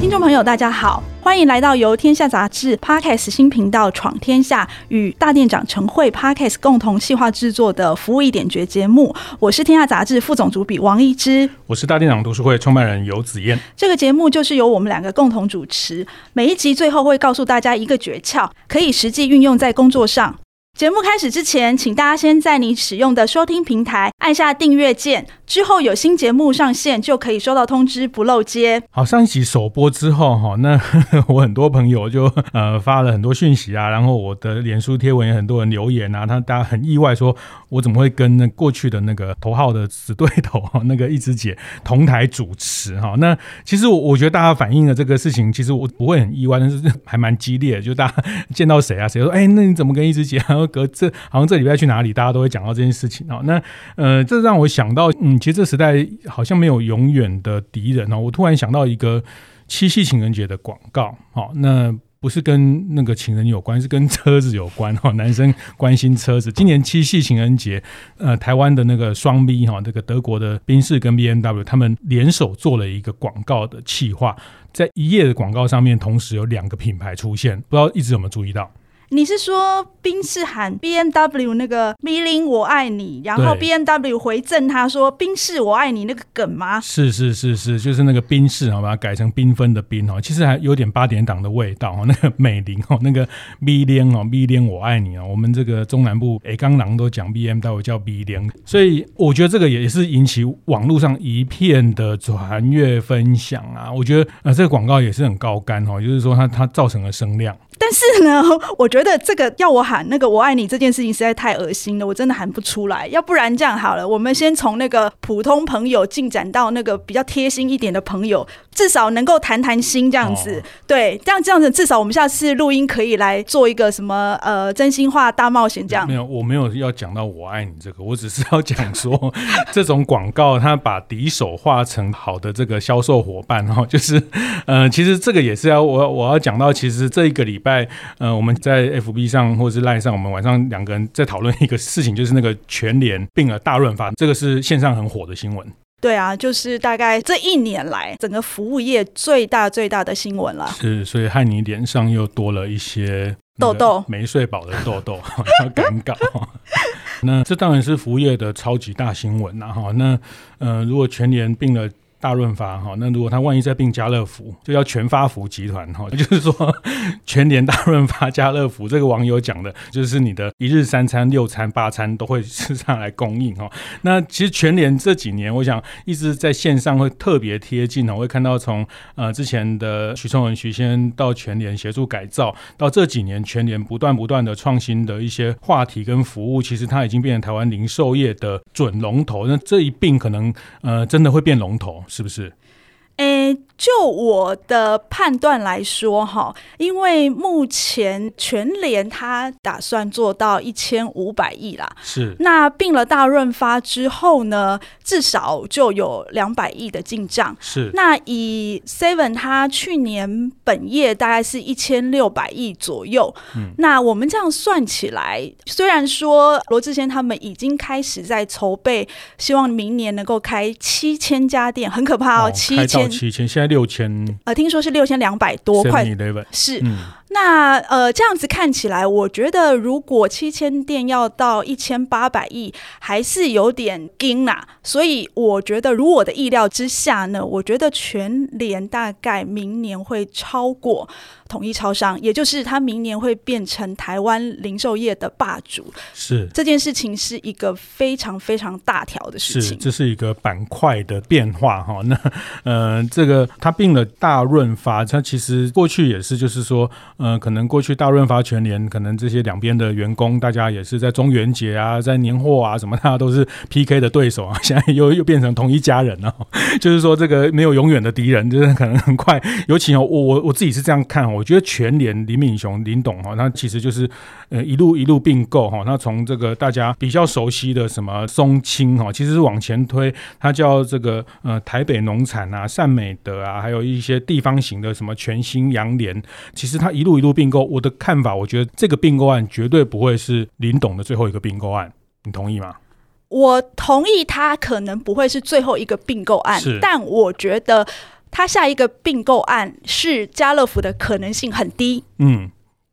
听众朋友，大家好。欢迎来到由天下杂志 Podcast 新频道闯天下与大店长陈慧 Podcast 共同企划制作的服务一点绝节目。我是天下杂志副总主笔王一之，我是大店长读书会创办人游子燕。这个节目就是由我们两个共同主持，每一集最后会告诉大家一个诀窍，可以实际运用在工作上。节目开始之前，请大家先在你使用的收听平台按下订阅键。之后有新节目上线，就可以收到通知，不漏接。好，上一集首播之后，哈，那 我很多朋友就呃发了很多讯息啊，然后我的脸书贴文也很多人留言啊，他大家很意外，说我怎么会跟那过去的那个头号的死对头，那个一枝姐同台主持哈？那其实我我觉得大家反映的这个事情，其实我不会很意外，但是还蛮激烈的，就大家见到谁啊，谁说哎，那你怎么跟一枝姐？然 后隔这好像这礼拜去哪里，大家都会讲到这件事情啊。那呃，这让我想到嗯。其实这时代好像没有永远的敌人哦。我突然想到一个七夕情人节的广告，好，那不是跟那个情人有关，是跟车子有关哈。男生关心车子。今年七夕情人节，呃，台湾的那个双 B 哈，这个德国的宾士跟 BMW 他们联手做了一个广告的企划，在一页的广告上面同时有两个品牌出现，不知道一直有没有注意到？你是说宾士喊 B M W 那个 “Mylin 我爱你”，然后 B M W 回赠他说“宾士我爱你”那个梗吗？是是是是，就是那个宾士，好把它改成缤纷的缤哦，其实还有点八点档的味道哦。那个美玲哦，那个 Mylin 哦，Mylin 我爱你哦。我们这个中南部诶，刚狼都讲 B M W 叫 Mylin，所以我觉得这个也是引起网络上一片的传阅分享啊。我觉得呃，这个广告也是很高干哦，就是说它它造成了声量。但是呢，我觉得这个要我喊那个“我爱你”这件事情实在太恶心了，我真的喊不出来。要不然这样好了，我们先从那个普通朋友进展到那个比较贴心一点的朋友，至少能够谈谈心这样子。哦、对，这样这样子，至少我们下次录音可以来做一个什么呃真心话大冒险这样。没有，我没有要讲到“我爱你”这个，我只是要 讲说这种广告它把敌手化成好的这个销售伙伴哈，就是呃，其实这个也是要我我要讲到，其实这一个礼拜。在呃，我们在 FB 上或者是 Line 上，我们晚上两个人在讨论一个事情，就是那个全联病了大润发，这个是线上很火的新闻。对啊，就是大概这一年来整个服务业最大最大的新闻了。是，所以害你脸上又多了一些痘痘，没睡饱的痘痘，要赶稿。那这当然是服务业的超级大新闻了哈。那呃，如果全年病了。大润发哈，那如果他万一再并家乐福，就叫全发福集团哈，就是说全联大润发家乐福，这个网友讲的，就是你的一日三餐、六餐、八餐都会是上来供应哈。那其实全联这几年，我想一直在线上会特别贴近哦，会看到从呃之前的许崇文许先到全联协助改造，到这几年全联不断不断的创新的一些话题跟服务，其实它已经变成台湾零售业的准龙头。那这一并可能呃真的会变龙头。是不是？诶，就我的判断来说，哈，因为目前全联他打算做到一千五百亿啦，是。那并了大润发之后呢，至少就有两百亿的进账，是。那以 Seven 他去年本业大概是一千六百亿左右，嗯，那我们这样算起来，虽然说罗志贤他们已经开始在筹备，希望明年能够开七千家店，很可怕哦，七千。七千，现在六千，呃，听说是六千两百多块，是。嗯那呃，这样子看起来，我觉得如果七千店要到一千八百亿，还是有点惊呐。所以我觉得，如我的意料之下呢，我觉得全联大概明年会超过统一超商，也就是它明年会变成台湾零售业的霸主。是这件事情是一个非常非常大条的事情，是这是一个板块的变化哈。那呃，这个他并了大润发，他其实过去也是，就是说，呃，可能过去大润发全联，可能这些两边的员工，大家也是在中元节啊，在年货啊什么，大家都是 PK 的对手啊。现在又又变成同一家人了，就是说这个没有永远的敌人，就是可能很快。尤其哦，我我我自己是这样看，我觉得全联林敏雄林董哈，他其实就是呃一路一路并购哈，那从这个大家比较熟悉的什么松青哈，其实是往前推，他叫这个呃台北农产啊、善美德啊。还有一些地方型的什么全新阳联，其实他一路一路并购。我的看法，我觉得这个并购案绝对不会是林董的最后一个并购案，你同意吗？我同意，他可能不会是最后一个并购案，但我觉得他下一个并购案是家乐福的可能性很低。嗯。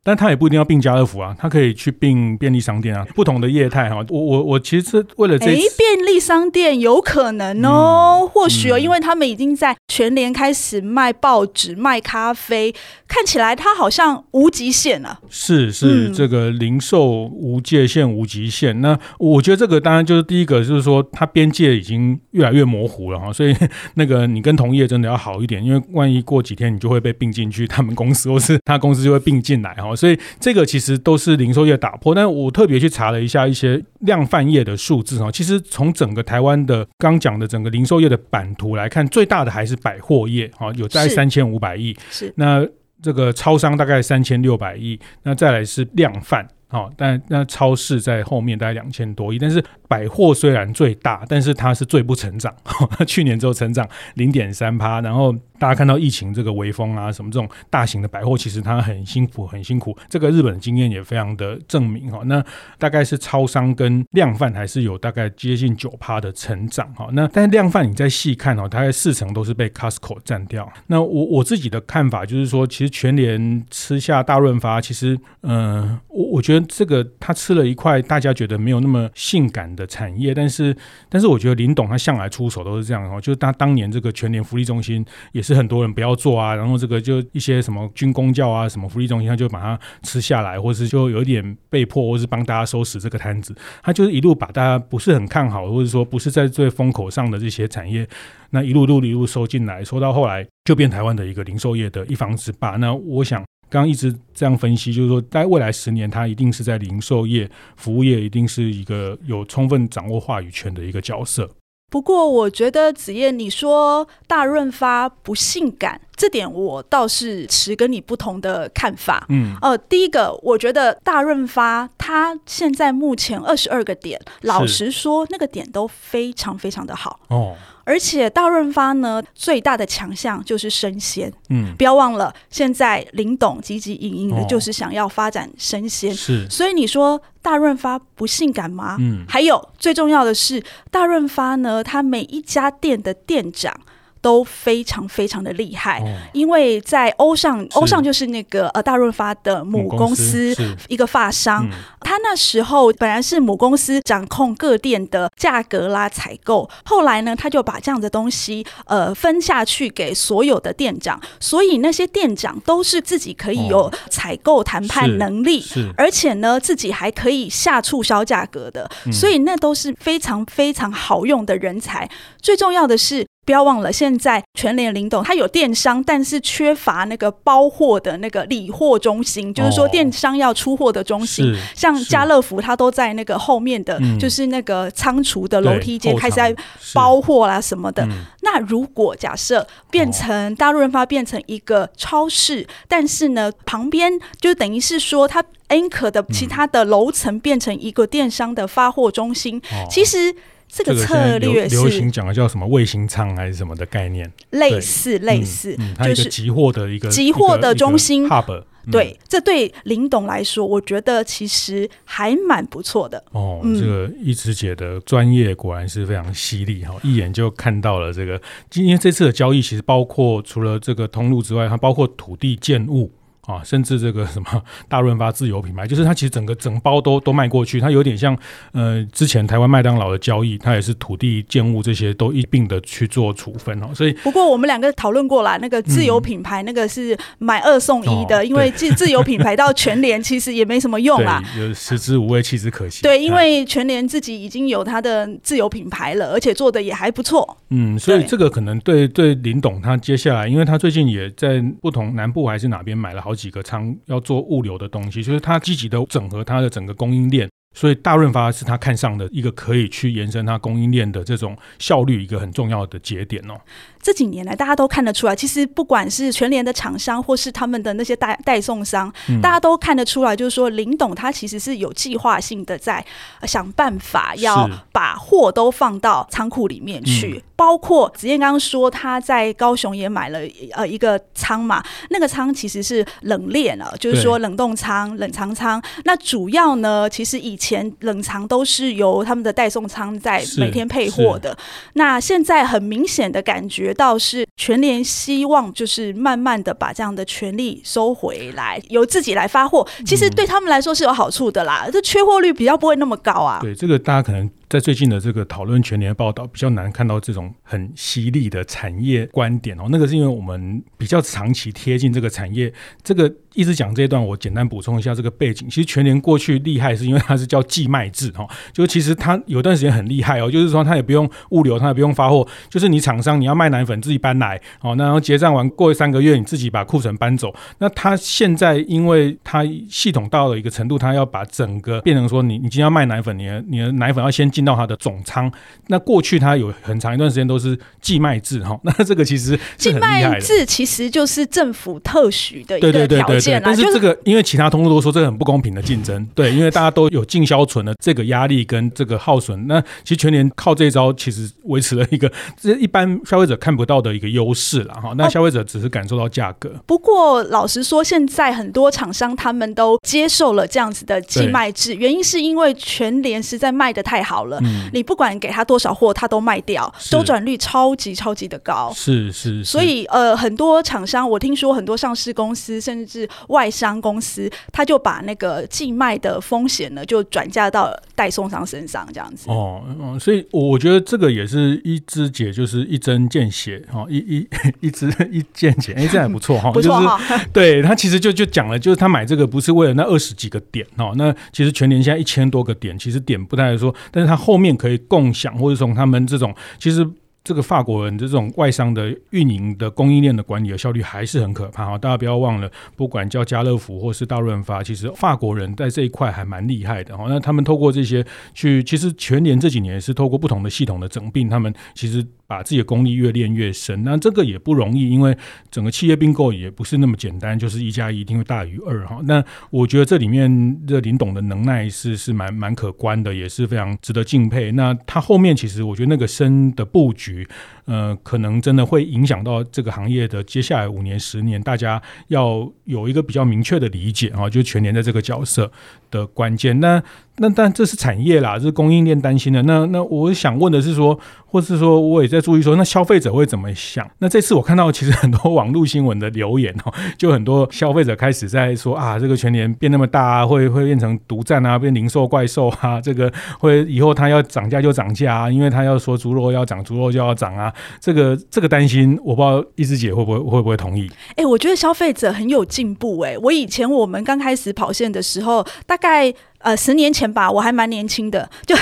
但他也不一定要并家乐福啊，他可以去并便利商店啊，不同的业态哈。我我我其实是为了这，哎，便利商店有可能哦，嗯、或许哦，因为他们已经在全联开始卖报纸、卖咖啡，看起来他好像无极限了。是是，这个零售无界限、无极限。那我觉得这个当然就是第一个，就是说它边界已经越来越模糊了哈。所以 那个你跟同业真的要好一点，因为万一过几天你就会被并进去他们公司，或是他公司就会并进来哈。所以这个其实都是零售业打破，但我特别去查了一下一些量贩业的数字哈。其实从整个台湾的刚讲的整个零售业的版图来看，最大的还是百货业哈，有在三千五百亿。是那这个超商大概三千六百亿，那再来是量贩。好，但那超市在后面大概两千多亿，但是百货虽然最大，但是它是最不成长，去年只有成长零点三趴，然后。大家看到疫情这个微风啊，什么这种大型的百货，其实它很辛苦，很辛苦。这个日本的经验也非常的证明哈。那大概是超商跟量贩还是有大概接近九趴的成长哈。那但是量贩你再细看哦，大概四成都是被 Costco 占掉。那我我自己的看法就是说，其实全联吃下大润发，其实嗯、我我觉得这个他吃了一块大家觉得没有那么性感的产业，但是但是我觉得林董他向来出手都是这样哦，就是他当年这个全年福利中心也是。很多人不要做啊，然后这个就一些什么军工教啊，什么福利中心，他就把它吃下来，或是就有点被迫，或是帮大家收拾这个摊子。他就是一路把大家不是很看好，或者说不是在最风口上的这些产业，那一路路一路收进来，收到后来就变台湾的一个零售业的一方之霸。那我想刚刚一直这样分析，就是说在未来十年，它一定是在零售业、服务业一定是一个有充分掌握话语权的一个角色。不过，我觉得子燕，你说大润发不性感，这点我倒是持跟你不同的看法。嗯，呃，第一个，我觉得大润发它现在目前二十二个点，老实说，那个点都非常非常的好。哦。而且大润发呢，最大的强项就是生鲜。嗯，不要忘了，现在林董积极营营的就是想要发展生鲜。是，所以你说大润发不性感吗？嗯，还有最重要的是，大润发呢，它每一家店的店长。都非常非常的厉害，哦、因为在欧尚，欧尚就是那个呃大润发的母公司，一个发商，嗯、他那时候本来是母公司掌控各店的价格啦、采购，后来呢，他就把这样的东西呃分下去给所有的店长，所以那些店长都是自己可以有采购谈判能力，哦、而且呢自己还可以下促销价格的，嗯、所以那都是非常非常好用的人才，最重要的是。不要忘了，现在全联林董它有电商，但是缺乏那个包货的那个理货中心，就是说电商要出货的中心。像家乐福，它都在那个后面的，就是那个仓储的楼梯间开始在包货啦什么的。那如果假设变成大陆润发变成一个超市，但是呢旁边就等于是说它 anchor 的其他的楼层变成一个电商的发货中心，其实。这个策略是流行讲的叫什么卫星仓还是什么的概念？类似类似，就是集货的一个集货的中心 hub。对，这对林董来说，我觉得其实还蛮不错的。哦，这个一枝姐的专业果然是非常犀利哈，一眼就看到了这个。今天这次的交易其实包括除了这个通路之外，它包括土地建物。啊，甚至这个什么 大润发自有品牌，就是它其实整个整包都都卖过去，它有点像呃之前台湾麦当劳的交易，它也是土地建物这些都一并的去做处分哦。所以不过我们两个讨论过了，那个自有品牌那个是买二送一的，嗯、因为自自有品牌到全联其实也没什么用 啦，有食之无味弃之可惜。对，因为全联自己已经有它的自有品牌了，而且做的也还不错。嗯，所以这个可能对对林董他接下来，因为他最近也在不同南部还是哪边买了好几个仓要做物流的东西，就是他积极的整合他的整个供应链，所以大润发是他看上的一个可以去延伸他供应链的这种效率一个很重要的节点哦。这几年来，大家都看得出来，其实不管是全联的厂商，或是他们的那些代代送商，嗯、大家都看得出来，就是说林董他其实是有计划性的在想办法要把货都放到仓库里面去。嗯、包括子燕刚刚说他在高雄也买了呃一个仓嘛，那个仓其实是冷链了，就是说冷冻仓、冷藏仓。那主要呢，其实以前冷藏都是由他们的代送仓在每天配货的。那现在很明显的感觉。倒是全联希望就是慢慢的把这样的权利收回来，由自己来发货，其实对他们来说是有好处的啦，这缺货率比较不会那么高啊。对，这个大家可能。在最近的这个讨论全联报道，比较难看到这种很犀利的产业观点哦。那个是因为我们比较长期贴近这个产业，这个一直讲这一段，我简单补充一下这个背景。其实全年过去厉害是因为它是叫寄卖制哈，就其实它有段时间很厉害哦，就是说它也不用物流，它也不用发货，就是你厂商你要卖奶粉自己搬来哦，那然后结账完过三个月你自己把库存搬走。那它现在因为它系统到了一个程度，它要把整个变成说你你今天要卖奶粉，你的你的奶粉要先。进到它的总仓，那过去它有很长一段时间都是寄卖制哈，那这个其实。寄卖制其实就是政府特许的一个条件，但是这个因为其他通路都说这个很不公平的竞争，对，因为大家都有进销存的这个压力跟这个耗损，那其实全年靠这一招其实维持了一个 这一般消费者看不到的一个优势了哈，那消费者只是感受到价格。不过老实说，现在很多厂商他们都接受了这样子的寄卖制，原因是因为全联实在卖的太好了。嗯，你不管给他多少货，他都卖掉，周转率超级超级的高。是是，是，所以呃，很多厂商，我听说很多上市公司，甚至外商公司，他就把那个寄卖的风险呢，就转嫁到代送商身上，这样子。哦，嗯，所以我觉得这个也是一枝解，就是一针见血哈，一一 一枝 一见血，哎，这样还不错哈，不错哈。对他其实就就讲了，就是他买这个不是为了那二十几个点哈，那其实全年现在一千多个点，其实点不太说，但是他。后面可以共享，或者从他们这种，其实这个法国人的这种外商的运营的供应链的管理的效率还是很可怕哈。大家不要忘了，不管叫家乐福或是大润发，其实法国人在这一块还蛮厉害的哈。那他们透过这些去，其实全年这几年是透过不同的系统的整并，他们其实。把自己的功力越练越深，那这个也不容易，因为整个企业并购也不是那么简单，就是一加一一定会大于二哈。那我觉得这里面这林董的能耐是是蛮蛮可观的，也是非常值得敬佩。那他后面其实我觉得那个深的布局，to 呃，可能真的会影响到这个行业的接下来五年、十年，大家要有一个比较明确的理解啊，就全联的这个角色的关键。那那但这是产业啦，这是供应链担心的。那那我想问的是说，或是说我也在注意说，那消费者会怎么想？那这次我看到其实很多网络新闻的留言哦，就很多消费者开始在说啊，这个全联变那么大啊，会会变成独占啊，变零售怪兽啊，这个会以后它要涨价就涨价啊，因为它要说猪肉要涨，猪肉就要涨啊。这个这个担心，我不知道一枝姐会不会会不会同意？哎、欸，我觉得消费者很有进步哎、欸。我以前我们刚开始跑线的时候，大概。呃，十年前吧，我还蛮年轻的，就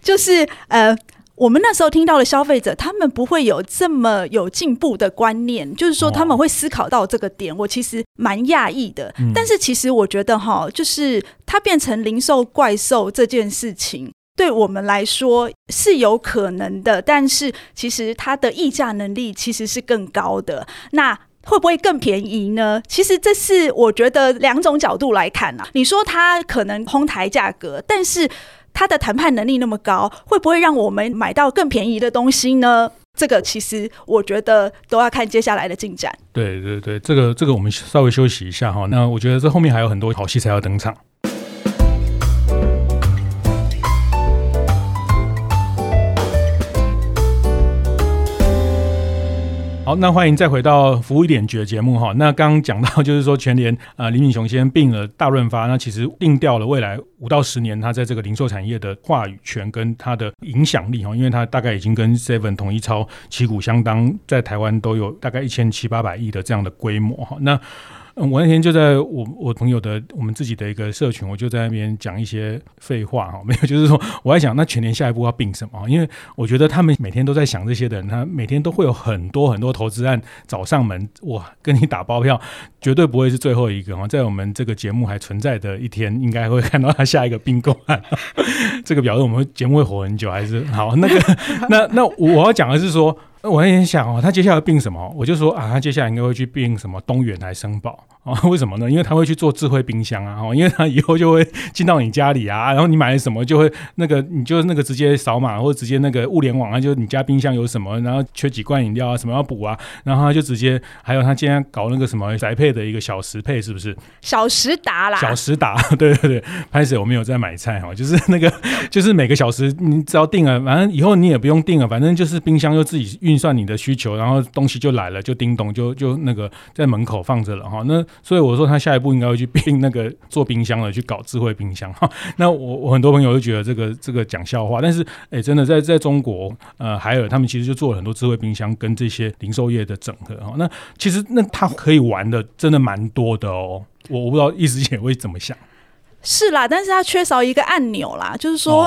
就是呃，我们那时候听到的消费者，他们不会有这么有进步的观念，就是说他们会思考到这个点，我其实蛮讶异的。嗯、但是其实我觉得哈，就是它变成零售怪兽这件事情，对我们来说是有可能的，但是其实它的议价能力其实是更高的。那会不会更便宜呢？其实这是我觉得两种角度来看、啊。你说它可能哄抬价格，但是它的谈判能力那么高，会不会让我们买到更便宜的东西呢？这个其实我觉得都要看接下来的进展。对对对，这个这个我们稍微休息一下哈。那我觉得这后面还有很多好戏才要登场。好，那欢迎再回到服务一点觉节目哈。那刚刚讲到就是说全联 呃李敏雄先生并了大润发，那其实定调了未来五到十年他在这个零售产业的话语权跟他的影响力哈，因为他大概已经跟 Seven 统一超旗鼓相当，在台湾都有大概一千七八百亿的这样的规模哈。那我那天就在我我朋友的我们自己的一个社群，我就在那边讲一些废话哈，没有，就是说我在想那全年下一步要并什么？因为我觉得他们每天都在想这些的人，他每天都会有很多很多投资案找上门，我跟你打包票，绝对不会是最后一个哈，在我们这个节目还存在的一天，应该会看到他下一个并购案。这个表示我们节目会活很久，还是好？那个那那我要讲的是说。我那天想哦，他接下来并什么？我就说啊，他接下来应该会去并什么东元还是声宝啊？为什么呢？因为他会去做智慧冰箱啊，哦 因为他以后就会进到你家里啊，然后你买了什么就会那个，你就那个直接扫码或者直接那个物联网啊，就你家冰箱有什么，然后缺几罐饮料啊，什么要补啊，然后他就直接还有他今天搞那个什么宅配的一个小时配，是不是？小时达啦，小时达，对对对，拍始我们有在买菜哈，就是那个就是每个小时你只要定了，反正以后你也不用定了，反正就是冰箱就自己运算你的需求。然后东西就来了，就叮咚，就就那个在门口放着了哈。那所以我说他下一步应该会去并那个做冰箱的，去搞智慧冰箱哈。那我我很多朋友都觉得这个这个讲笑话，但是哎，真的在在中国呃，海尔他们其实就做了很多智慧冰箱跟这些零售业的整合哈。那其实那他可以玩的真的蛮多的哦。我我不知道一时姐会怎么想。是啦，但是它缺少一个按钮啦，就是说，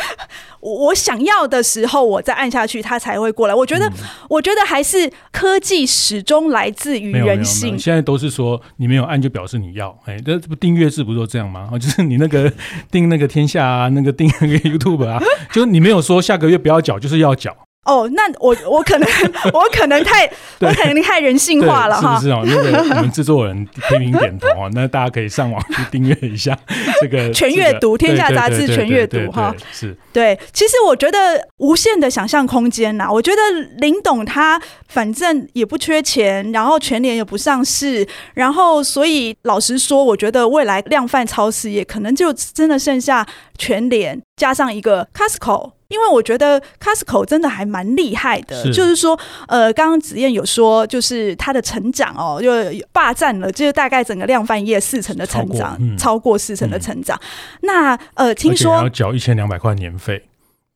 哦、我想要的时候，我再按下去，它才会过来。我觉得，嗯、我觉得还是科技始终来自于人性。现在都是说你没有按就表示你要，哎，这不订阅制不都这样吗？就是你那个订那个天下啊，那个订那个 YouTube 啊，就是你没有说下个月不要缴，就是要缴。哦，那我我可能 我可能太我可能太人性化了哈，是不是哦？那个我们制作人频频点头啊，那大家可以上网去订阅一下这个 全阅读天下杂志全阅读哈，是对。其实我觉得无限的想象空间呐，我觉得林董他反正也不缺钱，然后全联也不上市，然后所以老实说，我觉得未来量贩超市也可能就真的剩下全联加上一个 Costco。因为我觉得 Costco 真的还蛮厉害的，是就是说，呃，刚刚子燕有说，就是它的成长哦，就霸占了，就是大概整个量贩业四成的成长，超过，四成的成长。嗯、那呃，听说要缴一千两百块年费。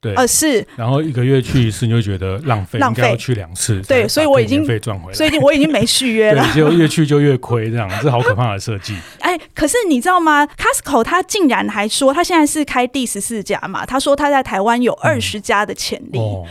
对，呃是，然后一个月去一次，你就觉得浪费，浪费，应该要去两次，对，所以我已经费赚回来，所以我已经没续约了，对，就越去就越亏，这样，这好可怕的设计。哎，可是你知道吗？Costco 他竟然还说，他现在是开第十四家嘛，他说他在台湾有二十家的潜力。嗯哦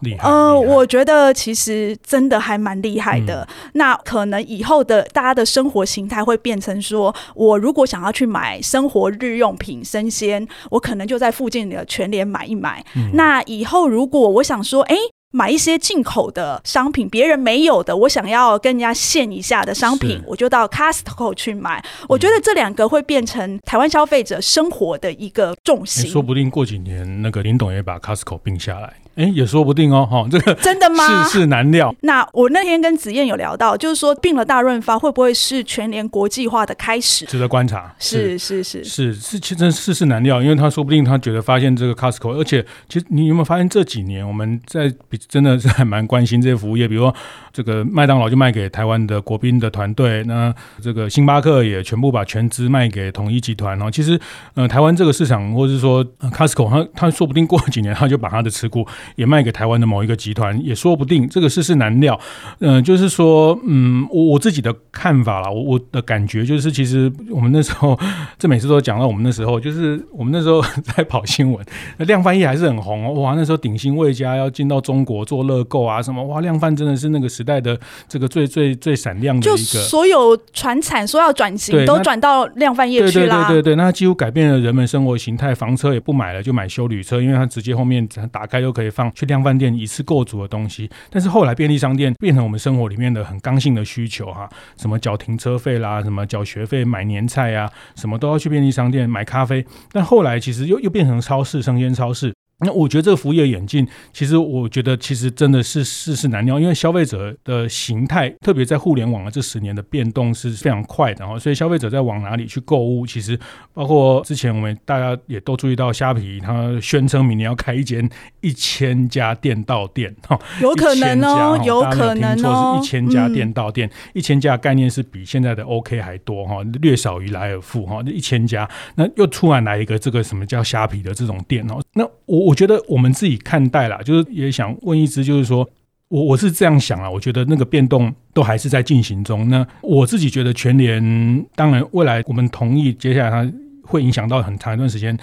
厉害，呃，我觉得其实真的还蛮厉害的。嗯、那可能以后的大家的生活形态会变成说，我如果想要去买生活日用品、生鲜，我可能就在附近的全联买一买。嗯、那以后如果我想说，哎。买一些进口的商品，别人没有的，我想要跟人家献一下的商品，我就到 Costco 去买。嗯、我觉得这两个会变成台湾消费者生活的一个重心。说不定过几年，那个林董也把 Costco 并下来。哎，也说不定哦，哈，这个 真的吗？世事难料。那我那天跟子燕有聊到，就是说并了大润发，会不会是全联国际化的开始？值得观察。是是是是是，其实世事难料，因为他说不定他觉得发现这个 Costco，而且其实你有没有发现这几年我们在比真的是还蛮关心这些服务业，比如说这个麦当劳就卖给台湾的国宾的团队，那这个星巴克也全部把全资卖给统一集团哦。其实呃，台湾这个市场，或者是说 Costco，他他说不定过几年他就把他的持股也卖给台湾的某一个集团也说不定，这个世事难料。嗯、就是说，嗯，我我自己的看法啦，我我的感觉就是，其实我们那时候，这每次都讲到我们那时候，就是我们那时候在跑新闻，那量贩业还是很红哦。哇，那时候鼎新味家要进到中国做乐购啊，什么哇，量贩真的是那个时代的这个最最最闪亮的一个。就所有船产说要转型，都转到量贩业去啦。对对对对对，那几乎改变了人们生活形态，房车也不买了，就买修旅车，因为它直接后面打开就可以放去量贩店一次购足的东西，但是后来便利商店变成我们生活里面的很刚性的需求哈，什么缴停车费啦，什么缴学费、买年菜啊，什么都要去便利商店买咖啡。但后来其实又又变成超市、生鲜超市。那我觉得这个服务业眼镜，其实我觉得其实真的是世事难料，因为消费者的形态，特别在互联网的这十年的变动是非常快的哈，所以消费者在往哪里去购物，其实包括之前我们大家也都注意到，虾皮它宣称明年要开一间一千家店到店哈，有可能哦，有可能哦，是一千家店到店，一千家概念是比现在的 OK 还多哈，略少于莱尔富哈，一千家，那又突然来一个这个什么叫虾皮的这种店哦，那我。我觉得我们自己看待啦，就是也想问一支，就是说我我是这样想啊，我觉得那个变动都还是在进行中。那我自己觉得全联，当然未来我们同意，接下来它会影响到很长一段时间。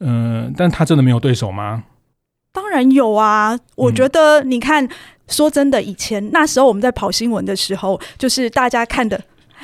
嗯、呃，但它真的没有对手吗？当然有啊！我觉得你看，嗯、说真的，以前那时候我们在跑新闻的时候，就是大家看的，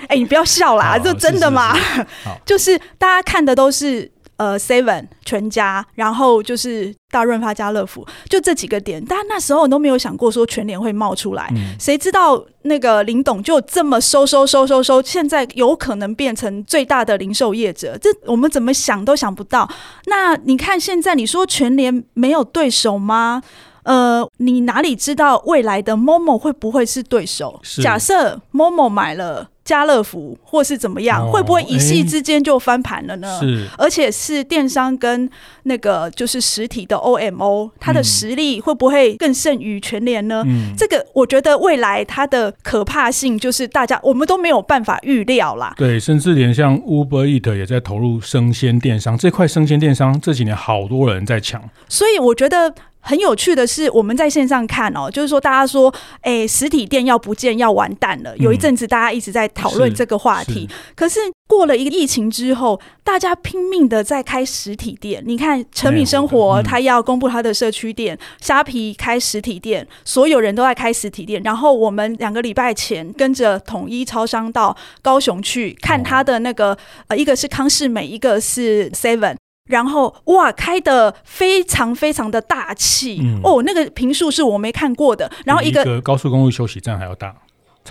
哎，你不要笑啦，这真的吗？就是大家看的都是。呃，Seven 全家，然后就是大润发、家乐福，就这几个点。但那时候都没有想过说全联会冒出来。嗯、谁知道那个林董就这么收收收收收，现在有可能变成最大的零售业者，这我们怎么想都想不到。那你看现在你说全联没有对手吗？呃，你哪里知道未来的 Momo 会不会是对手？假设 Momo 买了。家乐福或是怎么样，会不会一夕之间就翻盘了呢？是，而且是电商跟那个就是实体的 OMO，它的实力会不会更胜于全联呢？嗯，这个我觉得未来它的可怕性就是大家我们都没有办法预料啦。对，甚至连像 Uber Eat 也在投入生鲜电商这块，生鲜电商这几年好多人在抢，所以我觉得。很有趣的是，我们在线上看哦，就是说大家说，哎，实体店要不见要完蛋了。有一阵子大家一直在讨论这个话题，可是过了一个疫情之后，大家拼命的在开实体店。你看，诚品生活他要公布他的社区店，虾皮开实体店，所有人都在开实体店。然后我们两个礼拜前跟着统一超商到高雄去看他的那个，呃，一个是康世美，一个是 Seven。然后哇，开的非常非常的大气、嗯、哦，那个平数是我没看过的。然后一个，一个高速公路休息站还要大。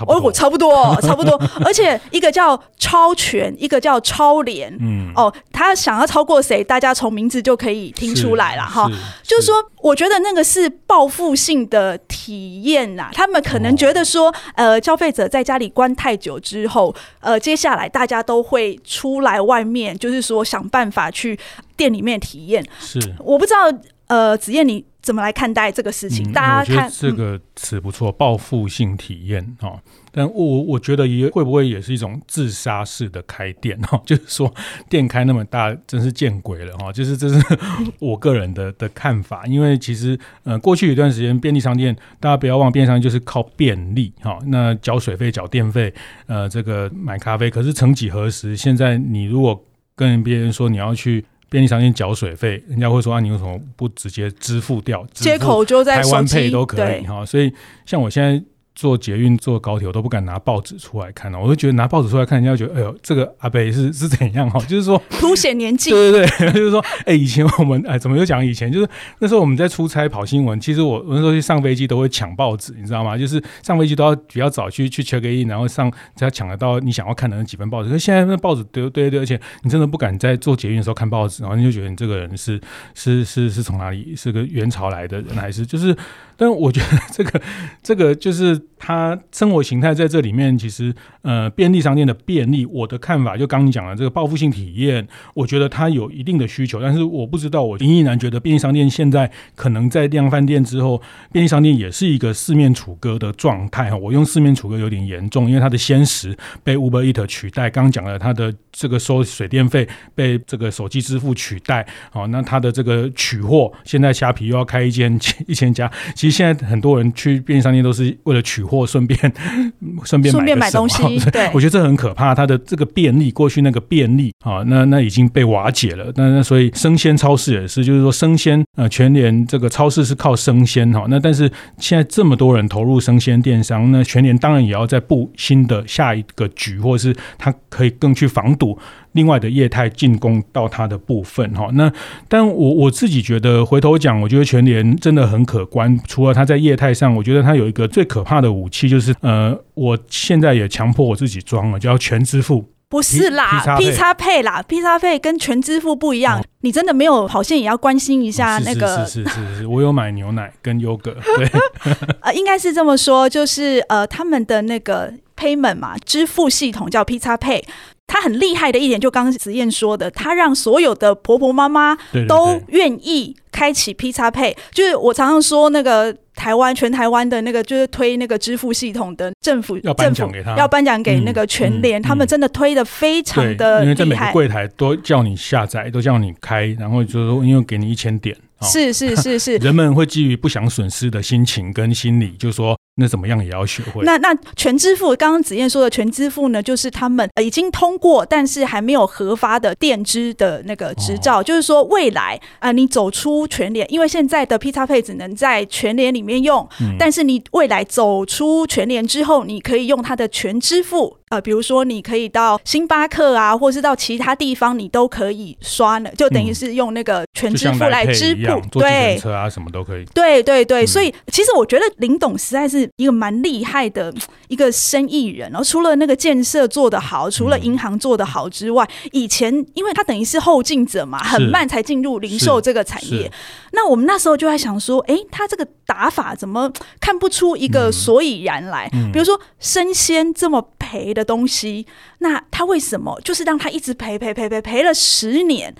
哦，差不多，差不多，而且一个叫超全，一个叫超联，嗯，哦，他想要超过谁，大家从名字就可以听出来了哈。就是。说，我觉得那个是报复性的体验呐，他们可能觉得说，呃，消费者在家里关太久之后，呃，接下来大家都会出来外面，就是说想办法去店里面体验。是，我不知道，呃，子燕你。怎么来看待这个事情？嗯、大家看这个词不错，报复性体验哈。但我我觉得也会不会也是一种自杀式的开店哈？就是说店开那么大，真是见鬼了哈！就是这是我个人的的看法，因为其实呃过去一段时间便利商店，大家不要忘，便利商店就是靠便利哈。那缴水费、缴电费，呃，这个买咖啡。可是曾几何时，现在你如果跟别人说你要去。便利商店缴水费，人家会说啊，你为什么不直接支付掉？接口就在台湾 Pay 都可以哈，所以像我现在。坐捷运、坐高铁，我都不敢拿报纸出来看了。我就觉得拿报纸出来看，人家觉得哎呦，这个阿伯是是怎样哈？就是说凸显年纪。对对对，就是说，哎，以前我们哎，怎么又讲以前？就是那时候我们在出差跑新闻，其实我我那时候去上飞机都会抢报纸，你知道吗？就是上飞机都要比较早去去 check in，然后上才抢得到你想要看的那几份报纸。可是现在那报纸对对对，而且你真的不敢在坐捷运的时候看报纸，然后你就觉得你这个人是是是是从哪里？是个元朝来的人还是就是？但我觉得这个这个就是它生活形态在这里面，其实呃便利商店的便利，我的看法就刚你讲的这个报复性体验，我觉得它有一定的需求，但是我不知道我依然觉得便利商店现在可能在量贩店之后，便利商店也是一个四面楚歌的状态哈。我用四面楚歌有点严重，因为它的鲜食被 Uber Eat 取代，刚讲了它的这个收水电费被这个手机支付取代，好，那它的这个取货现在虾皮又要开一间一千家。其实现在很多人去便利商店都是为了取货，顺便顺便顺便买东西。对，我觉得这很可怕。它的这个便利，过去那个便利啊，那那已经被瓦解了。那那所以生鲜超市也是，就是说生鲜呃，全联这个超市是靠生鲜哈。那但是现在这么多人投入生鲜电商，那全联当然也要在布新的下一个局，或者是它可以更去防堵。另外的业态进攻到它的部分哈，那但我我自己觉得回头讲，我觉得全联真的很可观。除了它在业态上，我觉得它有一个最可怕的武器，就是呃，我现在也强迫我自己装了，叫全支付。不是啦，P 叉配啦，P 叉配跟全支付不一样。哦、你真的没有好像也要关心一下那个？是是是是是，我有买牛奶跟优格。对，呃，应该是这么说，就是呃，他们的那个 payment 嘛，支付系统叫 P 叉配。它很厉害的一点，就刚刚子燕说的，它让所有的婆婆妈妈都愿意开启 P 叉配。就是我常常说那个。台湾全台湾的那个就是推那个支付系统的政府，要颁奖给他，要颁奖给那个全联，嗯嗯、他们真的推的非常的厉害，因为在每个柜台都叫你下载，都叫你开，然后就是说因为给你一千点，是是是是，人们会基于不想损失的心情跟心理，就是说。那怎么样也要学会。那那全支付，刚刚子燕说的全支付呢，就是他们已经通过，但是还没有核发的电支的那个执照。哦、就是说，未来啊、呃，你走出全联，因为现在的 P 叉配只能在全联里面用，嗯、但是你未来走出全联之后，你可以用它的全支付。呃，比如说你可以到星巴克啊，或是到其他地方，你都可以刷呢，就等于是用那个全支付来支付，嗯、对，车啊什么都可以。对对对，嗯、所以其实我觉得林董实在是一个蛮厉害的 一个生意人。然后除了那个建设做得好，除了银行做得好之外，嗯、以前因为他等于是后进者嘛，很慢才进入零售这个产业。那我们那时候就在想说，哎，他这个打法怎么看不出一个所以然来？比如说生鲜这么赔的东西，那他为什么就是让他一直赔赔赔赔赔了十年，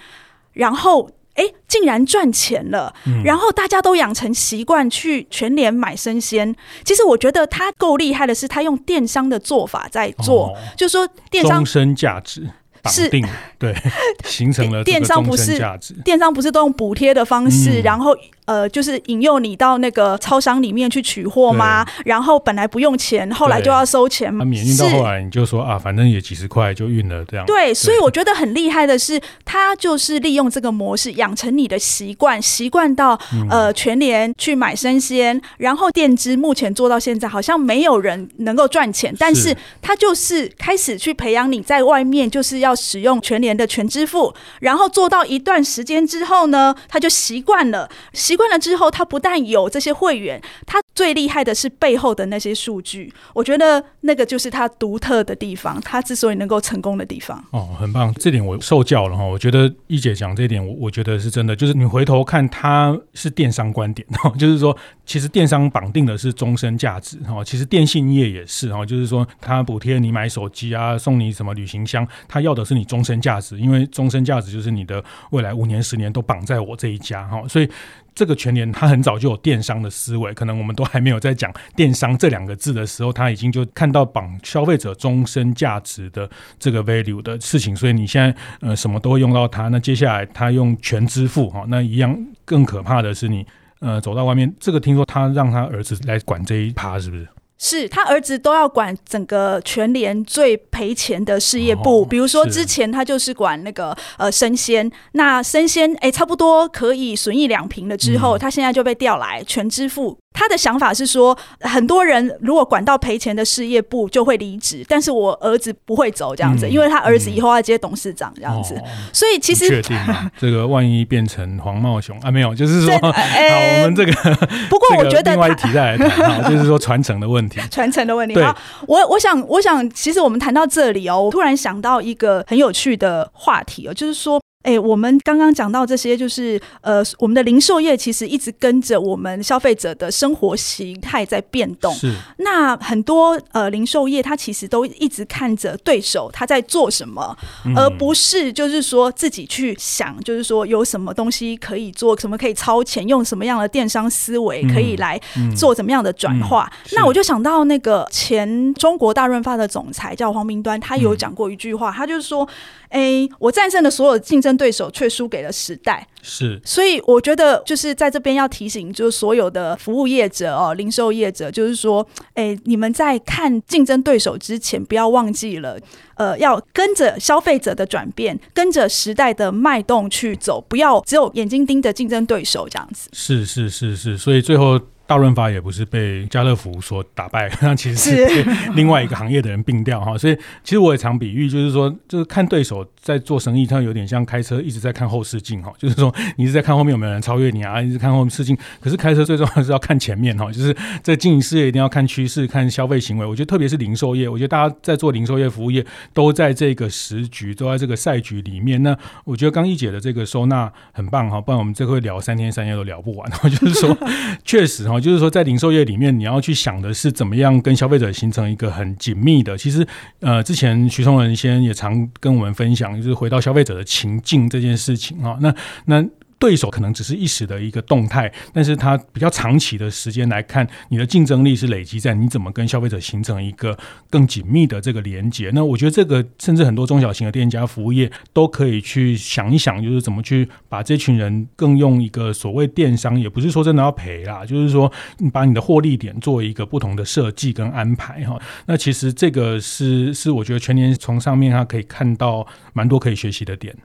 然后哎，竟然赚钱了，嗯、然后大家都养成习惯去全联买生鲜。其实我觉得他够厉害的是，他用电商的做法在做，哦、就是说电商终身价值。是对，形成了电商不是电商不是都用补贴的方式，嗯、然后呃，就是引诱你到那个超商里面去取货吗？然后本来不用钱，后来就要收钱吗？免运到后来你就说啊，反正也几十块就运了这样。对，所以我觉得很厉害的是，他就是利用这个模式养成你的习惯，习惯到呃全联去买生鲜，然后电支目前做到现在好像没有人能够赚钱，但是他就是开始去培养你在外面就是要。使用全联的全支付，然后做到一段时间之后呢，他就习惯了。习习惯了之后，他不但有这些会员，他最厉害的是背后的那些数据。我觉得那个就是他独特的地方，他之所以能够成功的地方。哦，很棒，这点我受教了哈。我觉得一姐讲这一点，我我觉得是真的。就是你回头看，他是电商观点哈，就是说，其实电商绑定的是终身价值哈。其实电信业也是哈，就是说，他补贴你买手机啊，送你什么旅行箱，他要的是你终身价值，因为终身价值就是你的未来五年、十年都绑在我这一家哈，所以这个全年他很早就有电商的思维，可能我们都还没有在讲电商这两个字的时候，他已经就看到绑消费者终身价值的这个 value 的事情，所以你现在呃什么都会用到它，那接下来他用全支付哈，那一样更可怕的是你呃走到外面，这个听说他让他儿子来管这一趴，是不是？是他儿子都要管整个全联最赔钱的事业部，哦、比如说之前他就是管那个呃生鲜，那生鲜哎差不多可以损益两平了之后，嗯、他现在就被调来全支付。他的想法是说，很多人如果管到赔钱的事业部就会离职，但是我儿子不会走这样子，嗯、因为他儿子以后要接董事长这样子，嗯、所以其实确定这个万一变成黄茂雄啊，没有，就是说，欸、好，我们这个 不过我觉得另外一题再来谈，就是说传承的问题，传承的问题。好，我我想我想，其实我们谈到这里哦，我突然想到一个很有趣的话题哦，就是说。哎、欸，我们刚刚讲到这些，就是呃，我们的零售业其实一直跟着我们消费者的生活形态在变动。是。那很多呃零售业，它其实都一直看着对手他在做什么，嗯、而不是就是说自己去想，就是说有什么东西可以做，什么可以超前，用什么样的电商思维可以来做怎么样的转化。嗯嗯、那我就想到那个前中国大润发的总裁叫黄明端，他有讲过一句话，嗯、他就是说。哎，我战胜了所有竞争对手，却输给了时代。是，所以我觉得就是在这边要提醒，就是所有的服务业者哦，零售业者，就是说，哎，你们在看竞争对手之前，不要忘记了，呃，要跟着消费者的转变，跟着时代的脉动去走，不要只有眼睛盯着竞争对手这样子。是是是是，所以最后。大润发也不是被家乐福所打败，那其实是被另外一个行业的人并掉哈。所以其实我也常比喻，就是说，就是看对手在做生意，它有点像开车一直在看后视镜哈，就是说你一直在看后面有没有人超越你啊，一直看后视镜。可是开车最重要是要看前面哈，就是在经营事业一定要看趋势、看消费行为。我觉得特别是零售业，我觉得大家在做零售业、服务业都在这个时局，都在这个赛局里面。那我觉得刚一姐的这个收纳很棒哈，不然我们这会聊三天三夜都聊不完。就是说，确实哈，就是说在零售业里面，你要去想的是怎么样跟消费者形成一个很紧密的。其实呃，之前徐松仁先也常跟我们分享，就是回到消费者的情境这件事情啊。那那。对手可能只是一时的一个动态，但是它比较长期的时间来看，你的竞争力是累积在你怎么跟消费者形成一个更紧密的这个连接。那我觉得这个甚至很多中小型的店家、服务业都可以去想一想，就是怎么去把这群人更用一个所谓电商，也不是说真的要赔啦，就是说你把你的获利点做一个不同的设计跟安排哈。那其实这个是是我觉得全年从上面它可以看到蛮多可以学习的点。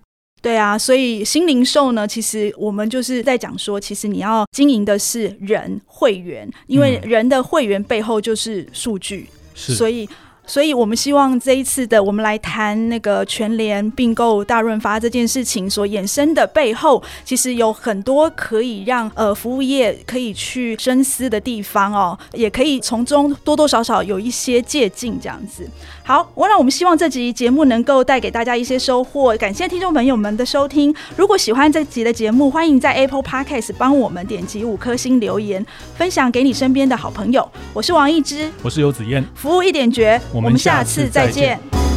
对啊，所以新零售呢，其实我们就是在讲说，其实你要经营的是人会员，因为人的会员背后就是数据，是，所以。所以，我们希望这一次的我们来谈那个全联并购大润发这件事情所衍生的背后，其实有很多可以让呃服务业可以去深思的地方哦，也可以从中多多少少有一些借鉴这样子。好，我让我们希望这集节目能够带给大家一些收获，感谢听众朋友们的收听。如果喜欢这集的节目，欢迎在 Apple Podcast 帮我们点击五颗星留言，分享给你身边的好朋友。我是王一之，我是游子燕，服务一点绝。我们下次再见。